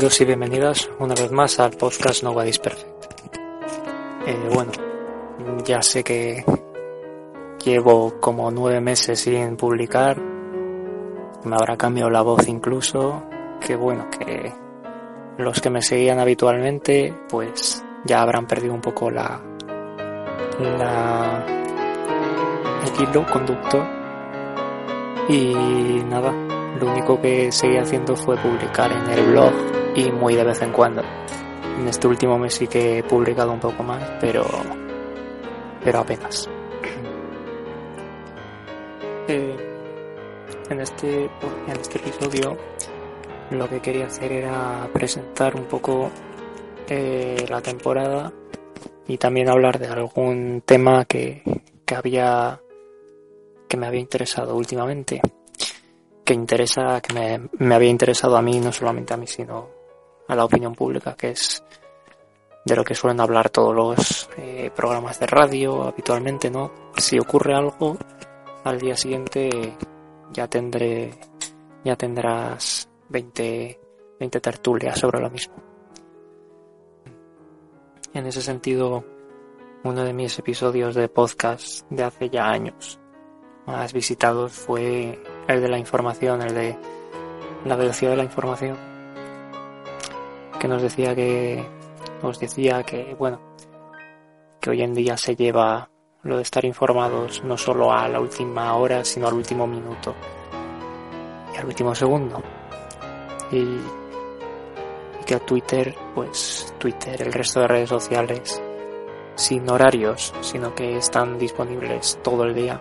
Bienvenidos y bienvenidas una vez más al podcast Nobody's Perfect. Eh, bueno, ya sé que llevo como nueve meses sin publicar, me habrá cambiado la voz incluso, que bueno, que los que me seguían habitualmente pues ya habrán perdido un poco la, la el hilo conductor. Y nada, lo único que seguí haciendo fue publicar en el blog y muy de vez en cuando. En este último mes sí que he publicado un poco más, pero, pero apenas. Eh, en, este, en este episodio lo que quería hacer era presentar un poco eh, la temporada y también hablar de algún tema que, que había que me había interesado últimamente que interesa que me, me, había interesado a mí no solamente a mí sino a la opinión pública que es de lo que suelen hablar todos los eh, programas de radio habitualmente no si ocurre algo al día siguiente ya tendré ya tendrás 20 20 tertulias sobre lo mismo. En ese sentido uno de mis episodios de podcast de hace ya años más visitados fue el de la información, el de la velocidad de la información, que nos decía que, os decía que, bueno, que hoy en día se lleva lo de estar informados no solo a la última hora, sino al último minuto y al último segundo. Y, y que a Twitter, pues Twitter, el resto de redes sociales, sin horarios, sino que están disponibles todo el día,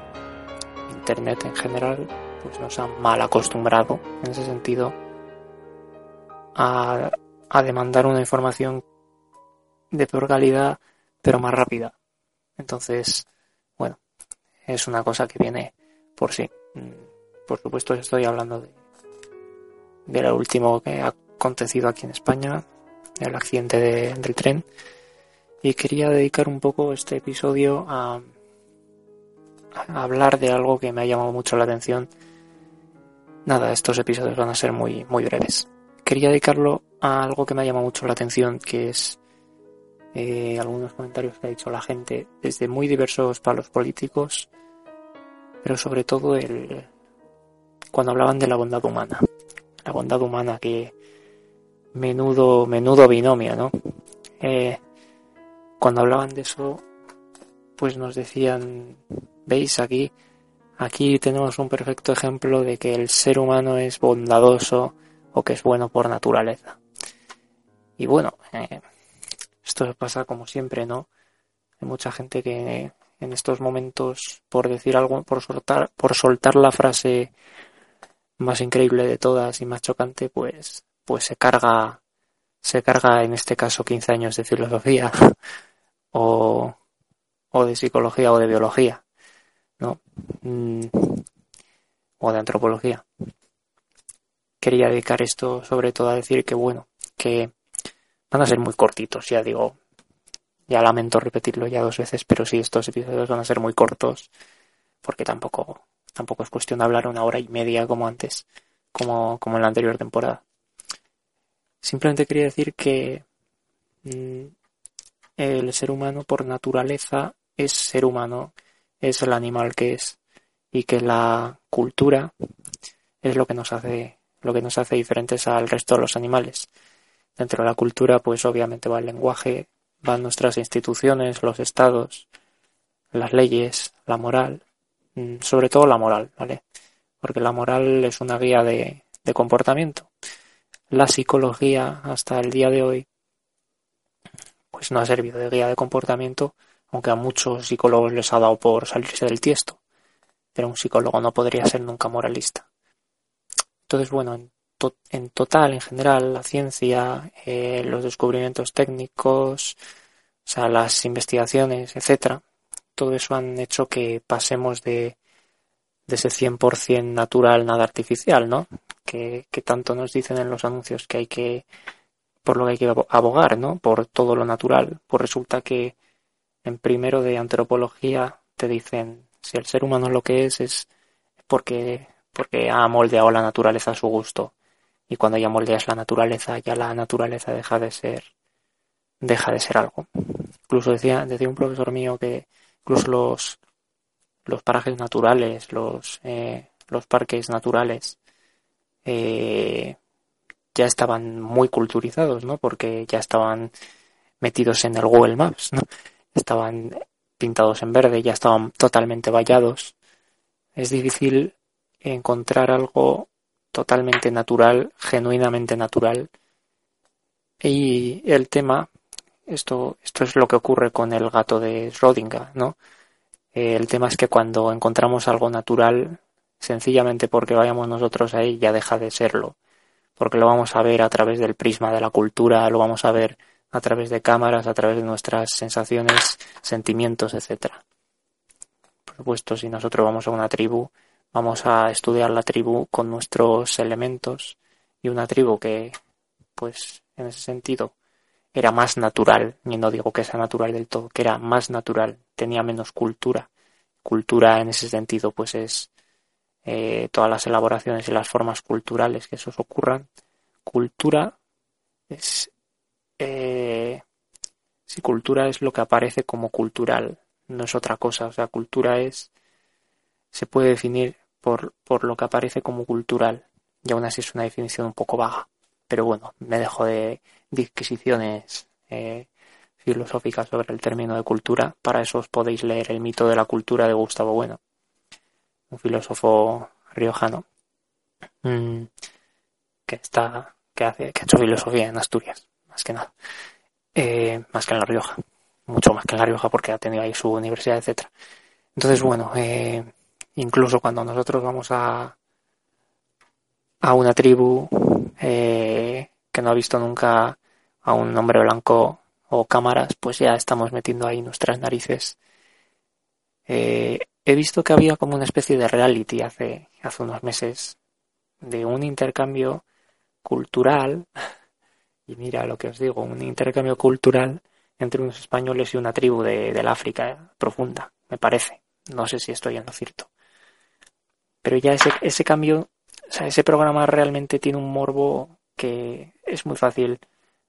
Internet en general, pues nos ha mal acostumbrado en ese sentido a, a demandar una información de peor calidad, pero más rápida. Entonces, bueno, es una cosa que viene por sí. Por supuesto, estoy hablando de, de lo último que ha acontecido aquí en España, el accidente de, del tren. Y quería dedicar un poco este episodio a, a hablar de algo que me ha llamado mucho la atención. Nada, estos episodios van a ser muy, muy breves. Quería dedicarlo algo que me ha llamado mucho la atención, que es eh, algunos comentarios que ha dicho la gente, desde muy diversos palos políticos, pero sobre todo el, cuando hablaban de la bondad humana. La bondad humana que menudo, menudo binomio, ¿no? Eh, cuando hablaban de eso, pues nos decían, veis aquí, aquí tenemos un perfecto ejemplo de que el ser humano es bondadoso o que es bueno por naturaleza. Y bueno, eh, esto pasa como siempre, ¿no? Hay mucha gente que en estos momentos, por decir algo, por soltar, por soltar la frase más increíble de todas y más chocante, pues, pues se carga, se carga en este caso 15 años de filosofía o, o de psicología o de biología, ¿no? Mm, o de antropología. Quería dedicar esto sobre todo a decir que, bueno, que van a ser muy cortitos, ya digo, ya lamento repetirlo ya dos veces, pero sí, estos episodios van a ser muy cortos, porque tampoco, tampoco es cuestión de hablar una hora y media como antes, como, como en la anterior temporada. Simplemente quería decir que mmm, el ser humano por naturaleza es ser humano, es el animal que es y que la cultura es lo que nos hace lo que nos hace diferentes al resto de los animales. Dentro de la cultura, pues obviamente va el lenguaje, van nuestras instituciones, los estados, las leyes, la moral, mm, sobre todo la moral, ¿vale? Porque la moral es una guía de, comportamiento. La psicología, hasta el día de hoy, pues no ha servido de guía de comportamiento, aunque a muchos psicólogos les ha dado por salirse del tiesto. Pero un psicólogo no podría ser nunca moralista. Entonces, bueno, en, en total, en general, la ciencia, eh, los descubrimientos técnicos, o sea, las investigaciones, etcétera, todo eso han hecho que pasemos de, de ese 100% natural, nada artificial, ¿no? Que, que tanto nos dicen en los anuncios que hay que, por lo que hay que abogar, ¿no? Por todo lo natural. Pues resulta que en primero de antropología te dicen si el ser humano lo que es es porque, porque ha moldeado la naturaleza a su gusto. Y cuando ya moldeas la naturaleza, ya la naturaleza deja de ser, deja de ser algo. Incluso decía, decía un profesor mío que incluso los, los parajes naturales, los, eh, los parques naturales, eh, ya estaban muy culturizados, ¿no? Porque ya estaban metidos en el Google Maps, ¿no? Estaban pintados en verde, ya estaban totalmente vallados. Es difícil encontrar algo totalmente natural, genuinamente natural. Y el tema, esto, esto es lo que ocurre con el gato de Schrödinger, ¿no? El tema es que cuando encontramos algo natural, sencillamente porque vayamos nosotros ahí, ya deja de serlo. Porque lo vamos a ver a través del prisma de la cultura, lo vamos a ver a través de cámaras, a través de nuestras sensaciones, sentimientos, etcétera. Por supuesto, si nosotros vamos a una tribu, vamos a estudiar la tribu con nuestros elementos y una tribu que, pues, en ese sentido, era más natural, y no digo que sea natural del todo, que era más natural, tenía menos cultura. Cultura en ese sentido, pues es eh, todas las elaboraciones y las formas culturales que esos ocurran. Cultura es eh, si cultura es lo que aparece como cultural, no es otra cosa. O sea, cultura es, se puede definir por, por lo que aparece como cultural. Y aún así es una definición un poco vaga. Pero bueno, me dejo de disquisiciones eh, filosóficas sobre el término de cultura. Para eso os podéis leer El mito de la cultura de Gustavo Bueno, un filósofo riojano mm, que está que hace que ha hecho filosofía en Asturias más que nada. Eh, más que en La Rioja. Mucho más que en La Rioja porque ha tenido ahí su universidad, etcétera. Entonces, bueno, eh, incluso cuando nosotros vamos a, a una tribu eh, que no ha visto nunca a un hombre blanco o cámaras, pues ya estamos metiendo ahí nuestras narices. he visto que había como una especie de reality hace, hace unos meses de un intercambio cultural y mira lo que os digo, un intercambio cultural entre unos españoles y una tribu de, del África profunda, me parece. No sé si estoy en lo cierto. Pero ya ese, ese cambio, o sea, ese programa realmente tiene un morbo que es muy fácil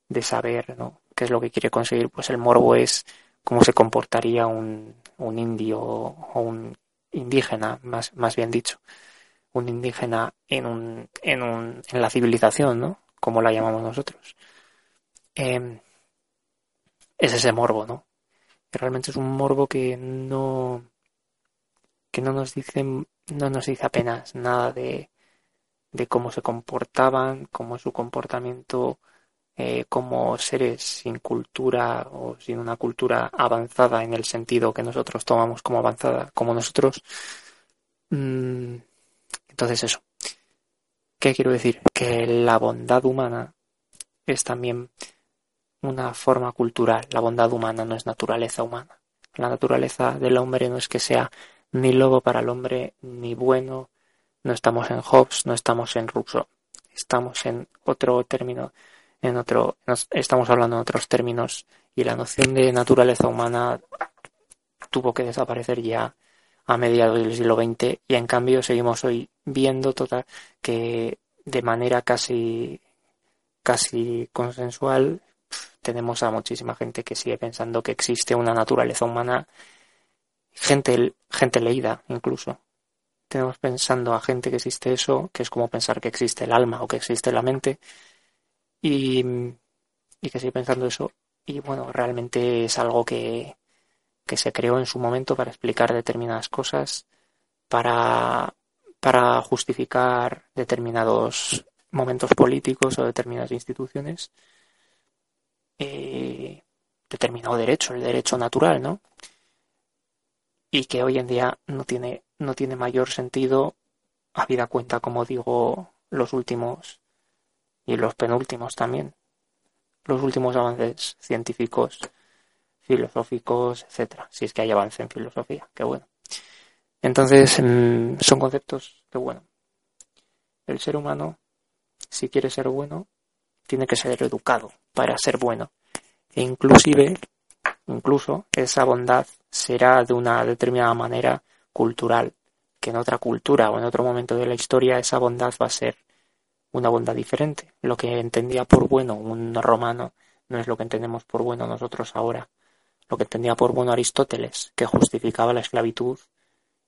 de saber, ¿no? ¿Qué es lo que quiere conseguir? Pues el morbo es cómo se comportaría un, un indio o un indígena, más, más bien dicho, un indígena en, un, en, un, en la civilización, ¿no? Como la llamamos nosotros. Em, es ese morbo, ¿no? Que realmente es un morbo que no que no nos dice no nos dice apenas nada de, de cómo se comportaban, cómo su comportamiento eh, como seres sin cultura o sin una cultura avanzada en el sentido que nosotros tomamos como avanzada, como nosotros. Mm, entonces eso. ¿Qué quiero decir? Que la bondad humana es también una forma cultural. La bondad humana no es naturaleza humana. La naturaleza del hombre no es que sea ni lobo para el hombre, ni bueno. No estamos en Hobbes, no estamos en Rousseau. Estamos en otro término, en otro, estamos hablando en otros términos y la noción de naturaleza humana tuvo que desaparecer ya a mediados del siglo XX y en cambio seguimos hoy viendo total que de manera casi casi consensual tenemos a muchísima gente que sigue pensando que existe una naturaleza humana, gente, gente leída incluso. Tenemos pensando a gente que existe eso, que es como pensar que existe el alma o que existe la mente. Y, y que sigue pensando eso. Y bueno, realmente es algo que, que se creó en su momento para explicar determinadas cosas, para, para justificar determinados momentos políticos o determinadas instituciones. Eh, determinado derecho, el derecho natural, ¿no? Y que hoy en día no tiene, no tiene mayor sentido, habida cuenta, como digo, los últimos y los penúltimos también, los últimos avances científicos, filosóficos, etcétera, si es que hay avance en filosofía, qué bueno. Entonces, mm, son conceptos que, bueno, el ser humano, si quiere ser bueno, tiene que ser educado para ser bueno. E inclusive, incluso, esa bondad será de una determinada manera cultural, que en otra cultura o en otro momento de la historia esa bondad va a ser una bondad diferente. Lo que entendía por bueno un romano no es lo que entendemos por bueno nosotros ahora. Lo que entendía por bueno Aristóteles, que justificaba la esclavitud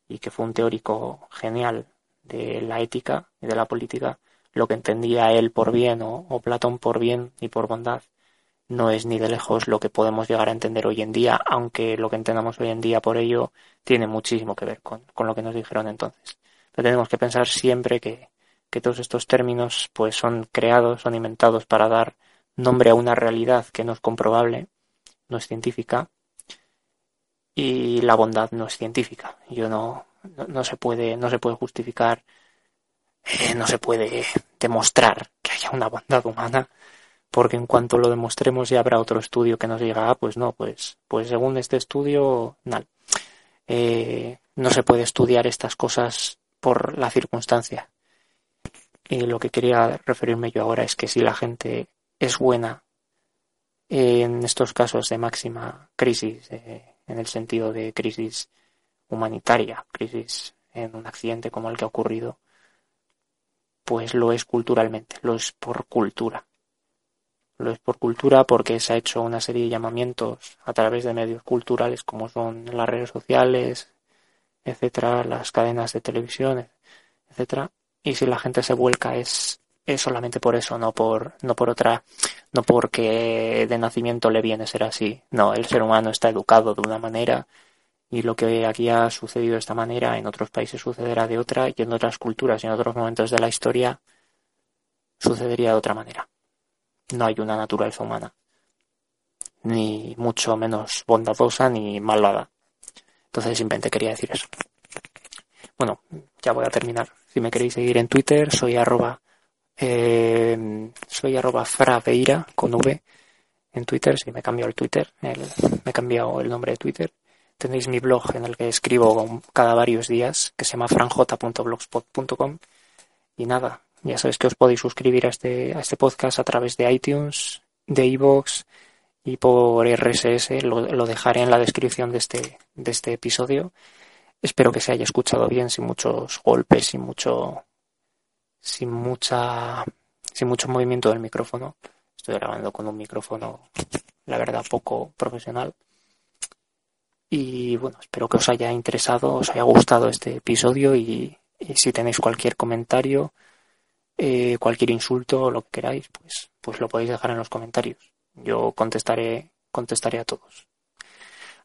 y que fue un teórico genial de la ética y de la política, lo que entendía él por bien o, Platón por bien y por bondad, no es ni de lejos lo que podemos llegar a entender hoy en día, aunque lo que entendamos hoy en día por ello tiene muchísimo que ver con, con lo que nos dijeron entonces. Pero tenemos que pensar siempre que, que todos estos términos pues son creados, son inventados para dar nombre a una realidad que no es comprobable, no es científica, y la bondad no es científica. Yo no, no, se puede, no se puede justificar, eh, no se puede demostrar que haya una bondad humana porque en cuanto lo demostremos ya habrá otro estudio que nos diga, ah, pues no, pues, pues según este estudio, no. Eh, no se puede estudiar estas cosas por la circunstancia. Y lo que quería referirme yo ahora es que si la gente es buena en estos casos de máxima crisis, eh, en el sentido de crisis humanitaria, crisis en un accidente como el que ha ocurrido, pues lo es culturalmente, lo es por cultura lo es por cultura porque se ha hecho una serie de llamamientos a través de medios culturales como son las redes sociales, etcétera, las cadenas de televisión, etcétera. Y si la gente se vuelca es, es solamente por eso, no por, no por otra, no porque de nacimiento le viene ser así. No, el ser humano está educado de una manera y lo que aquí ha sucedido de esta manera en otros países sucederá de otra y en otras culturas y en otros momentos de la historia sucedería de otra manera no hay una naturaleza humana, ni mucho menos bondadosa ni malvada. Entonces simplemente quería decir eso. Bueno, ya voy a terminar. Si me queréis seguir en Twitter, soy arroba, eh, soy arroba fraveira con V en Twitter. Si me he cambiado el Twitter, me he cambiado el nombre de Twitter. Tenéis mi blog en el que escribo cada varios días, que se llama franj.blogspot.com. Y nada, ya sabéis que os podéis suscribir a este, a este podcast a través de iTunes, de iVoox y por RSS. Lo, dejaré en la descripción de este, de este episodio. Espero que se haya escuchado bien, sin muchos golpes, sin mucho, sin mucha, sin mucho movimiento del micrófono. Estoy grabando con un micrófono, la verdad, poco profesional. Y bueno, espero que os haya interesado, os haya gustado este episodio y si tenéis cualquier comentario, eh, cualquier insulto o lo que queráis, pues, pues lo podéis dejar en los comentarios. Yo contestaré, contestaré a todos.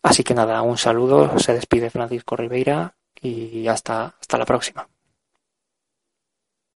Así que nada, un saludo, se despide Francisco Ribeira y hasta, hasta la próxima.